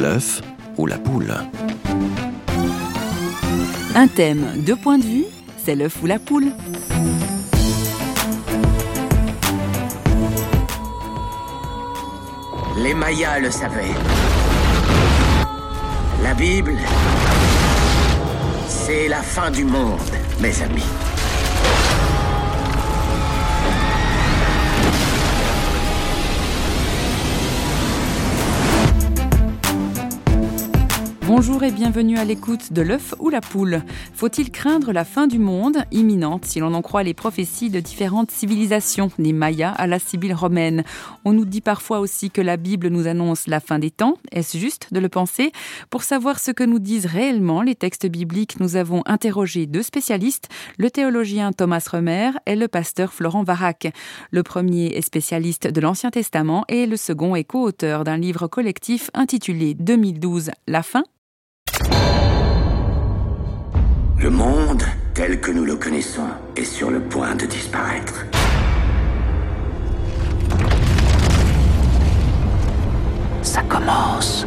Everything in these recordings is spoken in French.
L'œuf ou la poule Un thème, deux points de vue, c'est l'œuf ou la poule. Les Mayas le savaient. La Bible, c'est la fin du monde, mes amis. Et bienvenue à l'écoute de l'œuf ou la poule. Faut-il craindre la fin du monde, imminente si l'on en croit les prophéties de différentes civilisations, des Mayas à la Sibylle romaine? On nous dit parfois aussi que la Bible nous annonce la fin des temps. Est-ce juste de le penser? Pour savoir ce que nous disent réellement les textes bibliques, nous avons interrogé deux spécialistes, le théologien Thomas Remer et le pasteur Florent Varac. Le premier est spécialiste de l'Ancien Testament et le second est co-auteur d'un livre collectif intitulé 2012 La fin Le monde, tel que nous le connaissons, est sur le point de disparaître. Ça commence.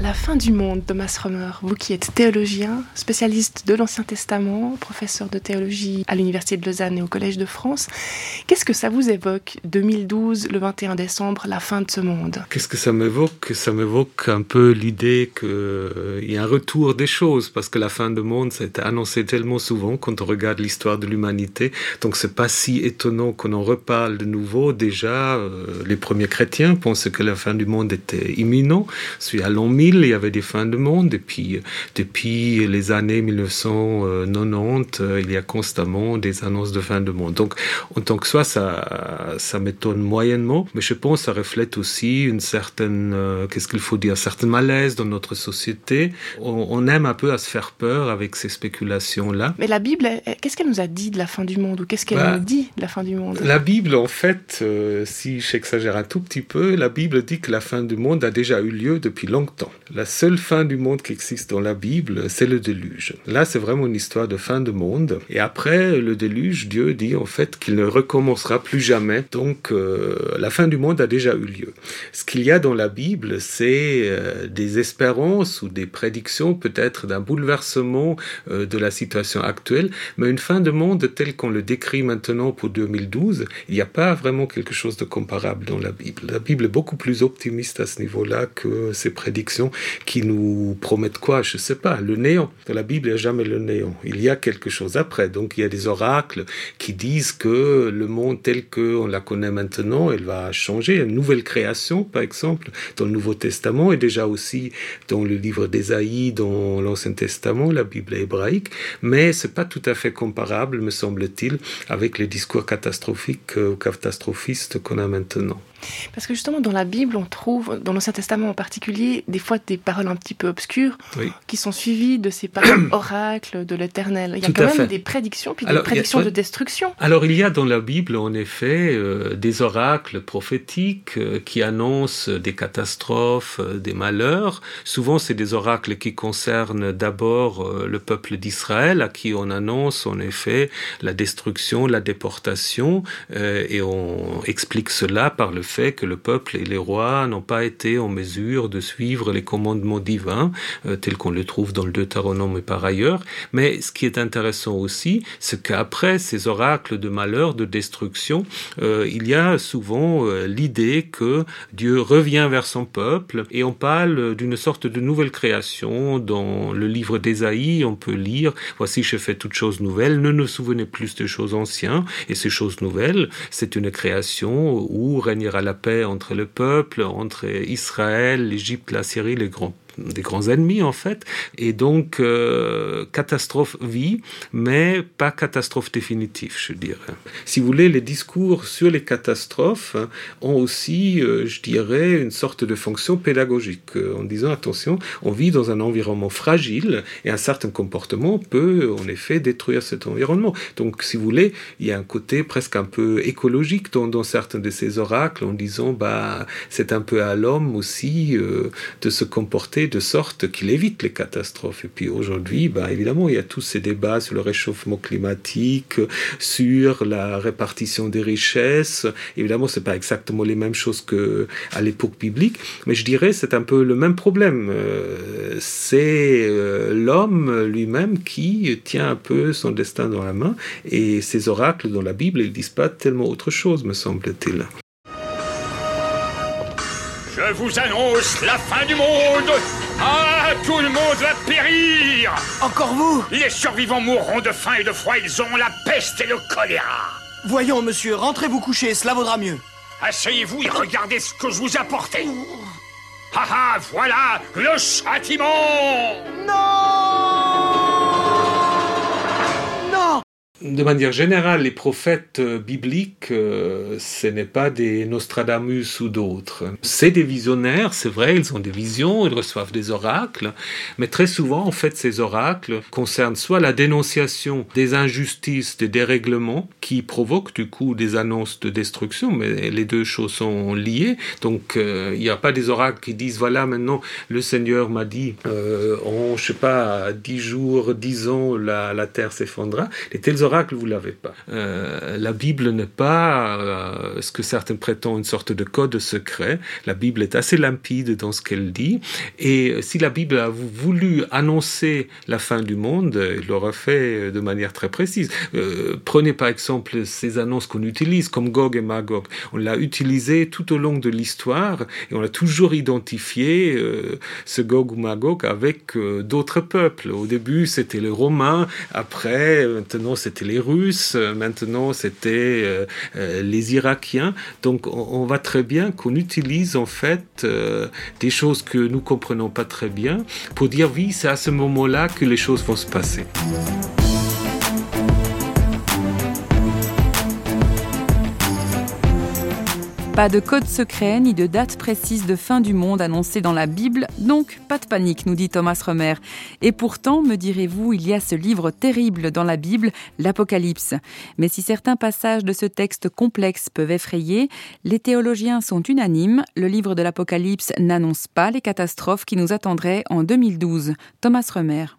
La fin du monde, Thomas Romer, vous qui êtes théologien, spécialiste de l'Ancien Testament, professeur de théologie à l'Université de Lausanne et au Collège de France, qu'est-ce que ça vous évoque 2012, le 21 décembre, la fin de ce monde? Qu'est-ce que ça m'évoque? Ça m'évoque un peu l'idée qu'il euh, y a un retour des choses, parce que la fin du monde, ça a été annoncé tellement souvent quand on regarde l'histoire de l'humanité, donc c'est pas si étonnant qu'on en reparle de nouveau. Déjà, euh, les premiers chrétiens pensaient que la fin du monde était imminente, suis à il y avait des fins de monde. Et puis, depuis les années 1990, euh, il y a constamment des annonces de fin de monde. Donc, en tant que soi, ça, ça m'étonne moyennement. Mais je pense que ça reflète aussi une certaine, euh, qu'est-ce qu'il faut dire, un certain malaise dans notre société. On, aime un peu à se faire peur avec ces spéculations-là. Mais la Bible, qu'est-ce qu'elle nous a dit de la fin du monde Ou qu'est-ce qu'elle bah, nous dit de la fin du monde? La Bible, en fait, euh, si j'exagère un tout petit peu, la Bible dit que la fin du monde a déjà eu lieu depuis longtemps. La seule fin du monde qui existe dans la Bible, c'est le déluge. Là, c'est vraiment une histoire de fin du monde. Et après le déluge, Dieu dit en fait qu'il ne recommencera plus jamais. Donc, euh, la fin du monde a déjà eu lieu. Ce qu'il y a dans la Bible, c'est euh, des espérances ou des prédictions peut-être d'un bouleversement euh, de la situation actuelle, mais une fin de monde telle qu'on le décrit maintenant pour 2012, il n'y a pas vraiment quelque chose de comparable dans la Bible. La Bible est beaucoup plus optimiste à ce niveau-là que ces prédictions qui nous promettent quoi? Je ne sais pas. Le néant. Dans la Bible, il n'y a jamais le néant. Il y a quelque chose après. Donc il y a des oracles qui disent que le monde tel qu'on la connaît maintenant, il va changer. Une nouvelle création, par exemple, dans le Nouveau Testament et déjà aussi dans le livre d'Ésaïe, dans l'Ancien Testament, la Bible hébraïque. Mais c'est pas tout à fait comparable, me semble-t-il, avec les discours catastrophiques ou catastrophistes qu'on a maintenant. Parce que justement, dans la Bible, on trouve, dans l'Ancien Testament en particulier, des fois des paroles un petit peu obscures qui sont suivies de ces paroles oracles de l'Éternel. Il y a quand même des prédictions, puis des prédictions de destruction. Alors, il y a dans la Bible, en effet, euh, des oracles prophétiques euh, qui annoncent des catastrophes, euh, des malheurs. Souvent, c'est des oracles qui concernent d'abord le peuple d'Israël, à qui on annonce, en effet, la destruction, la déportation, et on explique cela par le fait que le peuple et les rois n'ont pas été en mesure de suivre les commandements divins euh, tels qu'on le trouve dans le Deutéronome et par ailleurs. Mais ce qui est intéressant aussi, c'est qu'après ces oracles de malheur, de destruction, euh, il y a souvent euh, l'idée que Dieu revient vers son peuple et on parle d'une sorte de nouvelle création. Dans le livre d'Ésaïe, on peut lire Voici, je fais toutes choses nouvelles, ne nous souvenez plus des choses anciennes. Et ces choses nouvelles, c'est une création où régnera la paix entre le peuple, entre Israël, l'Égypte, la Syrie, les grands des grands ennemis en fait. Et donc, euh, catastrophe vie, mais pas catastrophe définitive, je dirais. Si vous voulez, les discours sur les catastrophes ont aussi, euh, je dirais, une sorte de fonction pédagogique, euh, en disant attention, on vit dans un environnement fragile et un certain comportement peut en effet détruire cet environnement. Donc, si vous voulez, il y a un côté presque un peu écologique dans, dans certains de ces oracles, en disant bah c'est un peu à l'homme aussi de se comporter de sorte qu'il évite les catastrophes. Et puis aujourd'hui, bah, évidemment, il y a tous ces débats sur le réchauffement climatique, sur la répartition des richesses. Évidemment, c'est pas exactement les mêmes choses que à l'époque biblique, mais je dirais c'est un peu le même problème. Euh, c'est euh, l'homme lui-même qui tient un peu son destin dans la main, et ces oracles dans la Bible, ils disent pas tellement autre chose, me semble-t-il. Je vous annonce la fin du monde. Ah, tout le monde va périr. Encore vous Les survivants mourront de faim et de froid, ils ont la peste et le choléra. Voyons, monsieur, rentrez vous coucher, cela vaudra mieux. Asseyez-vous et regardez ce que je vous apportais. Ah ah, voilà le châtiment De manière générale, les prophètes euh, bibliques, euh, ce n'est pas des Nostradamus ou d'autres. C'est des visionnaires, c'est vrai, ils ont des visions, ils reçoivent des oracles, mais très souvent, en fait, ces oracles concernent soit la dénonciation des injustices, des dérèglements qui provoquent du coup des annonces de destruction, mais les deux choses sont liées. Donc, euh, il n'y a pas des oracles qui disent voilà, maintenant, le Seigneur m'a dit, en, je sais pas, dix jours, dix ans, la, la terre s'effondra. Les tels vous l'avez pas. Euh, la Bible n'est pas euh, ce que certains prétendent une sorte de code secret. La Bible est assez limpide dans ce qu'elle dit. Et si la Bible a voulu annoncer la fin du monde, il l'aura fait de manière très précise. Euh, prenez par exemple ces annonces qu'on utilise comme Gog et Magog. On l'a utilisé tout au long de l'histoire et on a toujours identifié ce Gog ou Magog avec d'autres peuples. Au début, c'était les Romains. Après, maintenant, c'était les Russes, euh, maintenant c'était euh, euh, les Irakiens. Donc on, voit très bien qu'on utilise en fait des choses que nous comprenons pas très bien pour dire oui, c'est à ce moment-là que les choses vont se passer. Pas de code secret ni de date précise de fin du monde annoncée dans la Bible, donc pas de panique, nous dit Thomas Remer. Et pourtant, me direz-vous, il y a ce livre terrible dans la Bible, l'Apocalypse. Mais si certains passages de ce texte complexe peuvent effrayer, les théologiens sont unanimes, le livre de l'Apocalypse n'annonce pas les catastrophes qui nous attendraient en 2012. Thomas Remer.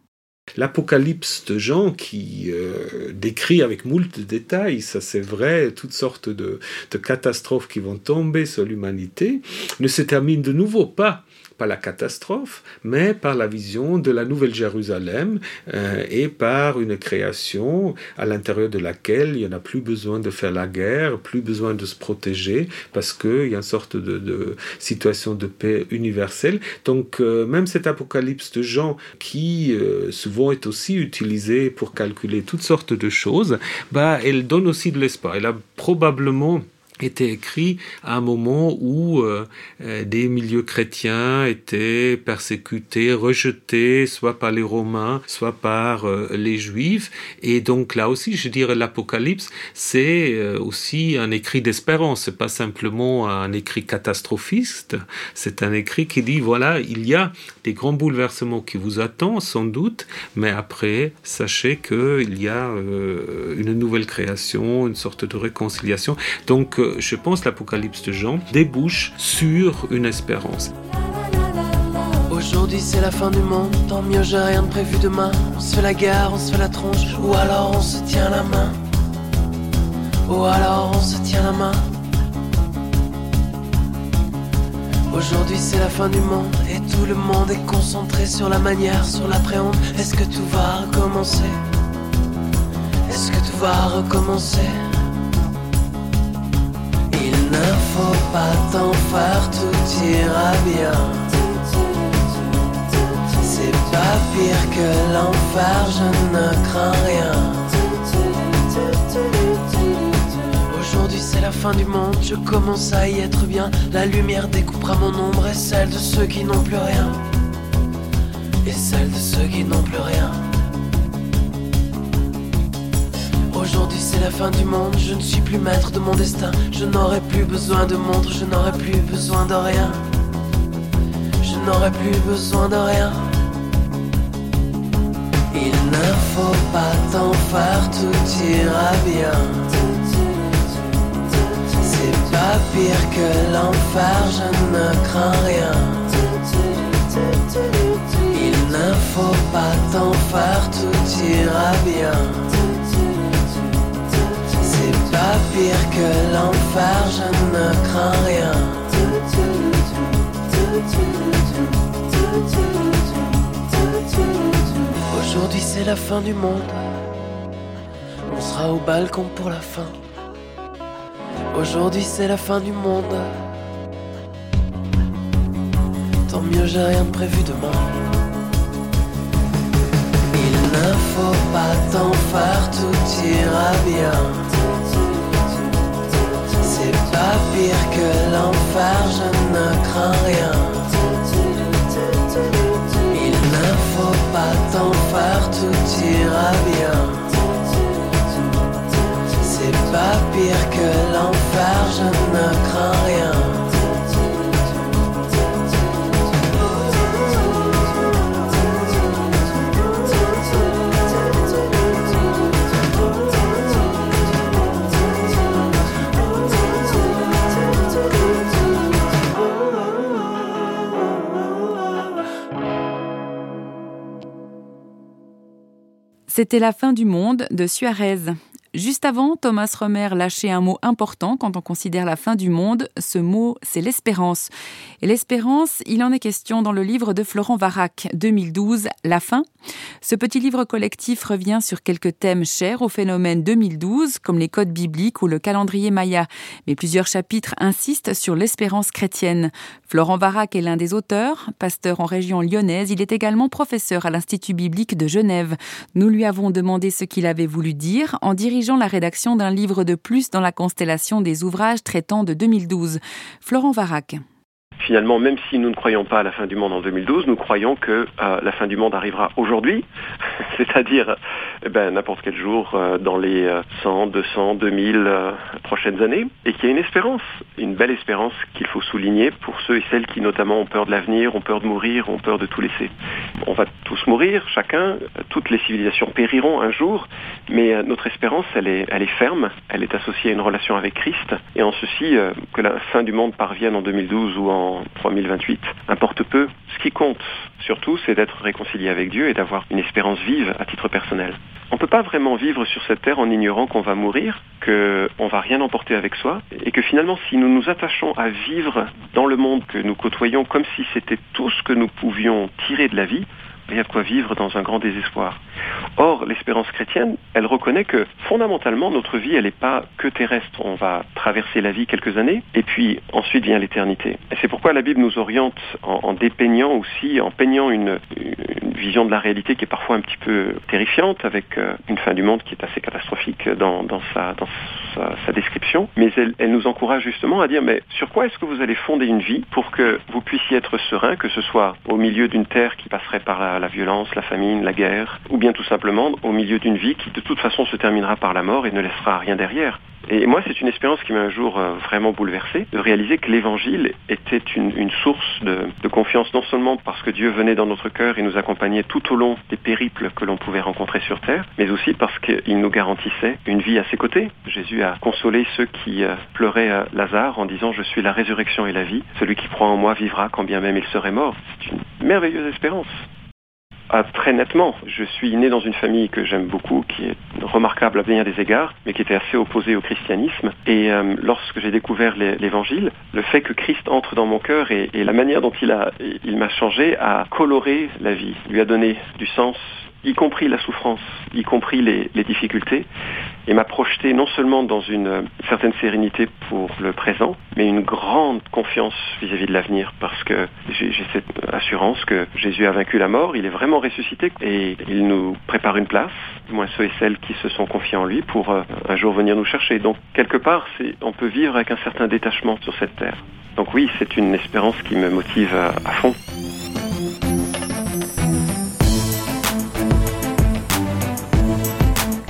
L'Apocalypse de Jean qui euh, décrit avec moult détails, ça c'est vrai, toutes sortes de, de catastrophes qui vont tomber sur l'humanité, ne se termine de nouveau pas pas la catastrophe, mais par la vision de la Nouvelle Jérusalem euh, et par une création à l'intérieur de laquelle il n'y en a plus besoin de faire la guerre, plus besoin de se protéger, parce qu'il y a une sorte de, situation de paix universelle. Donc euh, même cet apocalypse de Jean, qui euh, souvent est aussi utilisé pour calculer toutes sortes de choses, bah, elle donne aussi de l'espoir. Elle a probablement était écrit à un moment où euh, euh, des milieux chrétiens étaient persécutés, rejetés, soit par les Romains, soit par euh, les Juifs. Et donc là aussi, je dirais, l'Apocalypse, c'est aussi un écrit d'espérance. C'est pas simplement un écrit catastrophiste. C'est un écrit qui dit voilà, il y a des grands bouleversements qui vous attendent sans doute, mais après, sachez que il y a une nouvelle création, une sorte de réconciliation. Donc je pense, l'Apocalypse de Jean débouche sur une espérance. Aujourd'hui c'est la fin du monde, tant mieux j'ai rien de prévu demain. On se fait la guerre, on se fait la tronche, ou alors on se tient la main. Ou alors on se tient la main. Aujourd'hui c'est la fin du monde et tout le monde est concentré sur la manière, sur l'appréhende. Est-ce que tout va recommencer? Est-ce que tout va recommencer? Ne faut pas t'en faire, tout ira bien. C'est pas pire que l'enfer, je ne crains rien. Aujourd'hui c'est la fin du monde, je commence à y être bien. La lumière découpera mon ombre et celle de ceux qui n'ont plus rien. Et celle de ceux qui n'ont plus rien. Aujourd'hui c'est la fin du monde, je ne suis plus maître de mon destin. Je n'aurai plus besoin de montre, je n'aurai plus besoin de rien. Je n'aurai plus besoin de rien. Il ne faut pas t'en faire, tout ira bien. C'est pas pire que l'enfer, je ne crains rien. Il ne faut pas t'en faire, tout ira bien. Pire que l'enfer, je ne crains rien. Aujourd'hui c'est la fin du monde. On sera au balcon pour la fin. Aujourd'hui c'est la fin du monde. Tant mieux, j'ai rien de prévu demain. Il ne faut pas t'en faire, tout ira bien. Pas pire que l'enfer, je ne crains rien. Il ne faut pas t'en faire, tout ira bien. C'est pas pire que l'enfer, je ne crains C'était la fin du monde de Suarez. Juste avant, Thomas Romer lâchait un mot important quand on considère la fin du monde. Ce mot, c'est l'espérance. Et l'espérance, il en est question dans le livre de Florent Varac, 2012, La fin. Ce petit livre collectif revient sur quelques thèmes chers au phénomène 2012, comme les codes bibliques ou le calendrier maya. Mais plusieurs chapitres insistent sur l'espérance chrétienne. Florent Varac est l'un des auteurs. Pasteur en région lyonnaise, il est également professeur à l'Institut biblique de Genève. Nous lui avons demandé ce qu'il avait voulu dire en dirigeant la rédaction d'un livre de plus dans la constellation des ouvrages traitant de 2012. Florent Varac. Finalement, même si nous ne croyons pas à la fin du monde en 2012, nous croyons que euh, la fin du monde arrivera aujourd'hui, c'est-à-dire eh ben, n'importe quel jour euh, dans les 100, 200, 2000 prochaines années, et qu'il y a une espérance, une belle espérance qu'il faut souligner pour ceux et celles qui notamment ont peur de l'avenir, ont peur de mourir, ont peur de tout laisser. On va tous mourir, chacun, toutes les civilisations périront un jour, mais euh, notre espérance, elle est, elle est ferme, elle est associée à une relation avec Christ, et en ceci, que la fin du monde parvienne en 2012 ou en 3028, importe peu. Ce qui compte, surtout, c'est d'être réconcilié avec Dieu et d'avoir une espérance vive à titre personnel. On ne peut pas vraiment vivre sur cette terre en ignorant qu'on va mourir, qu'on va rien emporter avec soi, et que finalement, si nous nous attachons à vivre dans le monde que nous côtoyons comme si c'était tout ce que nous pouvions tirer de la vie, il y a de quoi vivre dans un grand désespoir. Or, l'espérance chrétienne, elle reconnaît que fondamentalement, notre vie, elle n'est pas que terrestre. On va traverser la vie quelques années, et puis ensuite vient l'éternité. Et c'est pourquoi la Bible nous oriente en, dépeignant aussi, en peignant une, vision de la réalité qui est parfois un petit peu terrifiante, avec euh, une fin du monde qui est assez catastrophique dans, sa, description. Mais elle, nous encourage justement à dire, mais sur quoi est-ce que vous allez fonder une vie pour que vous puissiez être serein, que ce soit au milieu d'une terre qui passerait par la violence, la famine, la guerre, ou bien tout simplement au milieu d'une vie qui de toute façon se terminera par la mort et ne laissera rien derrière. Et moi, c'est une expérience qui m'a un jour euh, vraiment bouleversé, de réaliser que l'évangile était une, source de, de, confiance, non seulement parce que Dieu venait dans notre cœur et nous accompagnait tout au long des périples que l'on pouvait rencontrer sur terre, mais aussi parce qu'il nous garantissait une vie à ses côtés. Jésus a consolé ceux qui euh, pleuraient Lazare en disant Je suis la résurrection et la vie. Celui qui croit en moi vivra quand bien même il serait mort. C'est une merveilleuse espérance. Ah, très nettement. Je suis né dans une famille que j'aime beaucoup, qui est remarquable à bien des égards, mais qui était assez opposée au christianisme. Et euh, lorsque j'ai découvert l'évangile, le fait que Christ entre dans mon cœur et, la manière dont il m'a changé a coloré la vie, lui a donné du sens, y compris la souffrance, y compris les, difficultés, et m'a projeté non seulement dans une certaine sérénité pour le présent, mais une grande confiance vis-à-vis de l'avenir, parce que j'ai cette assurance que Jésus a vaincu la mort, il est vraiment ressuscité, et il nous prépare une place, moins ceux et celles qui se sont confiés en lui, pour euh, un jour venir nous chercher. Donc quelque part, on peut vivre avec un certain détachement sur cette terre. Donc oui, c'est une espérance qui me motive à fond.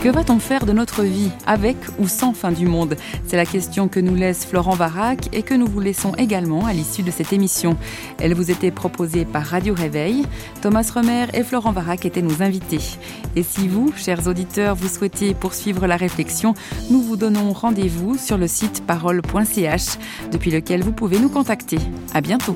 Que va-t-on faire de notre vie, avec ou sans fin du monde? C'est la question que nous laisse Florent Varac et que nous vous laissons également à l'issue de cette émission. Elle vous était proposée par Radio Réveil. Thomas Remer et Florent Varac étaient nos invités. Et si vous, chers auditeurs, vous souhaitez poursuivre la réflexion, nous vous donnons rendez-vous sur le site parole.ch, depuis lequel vous pouvez nous contacter. À bientôt.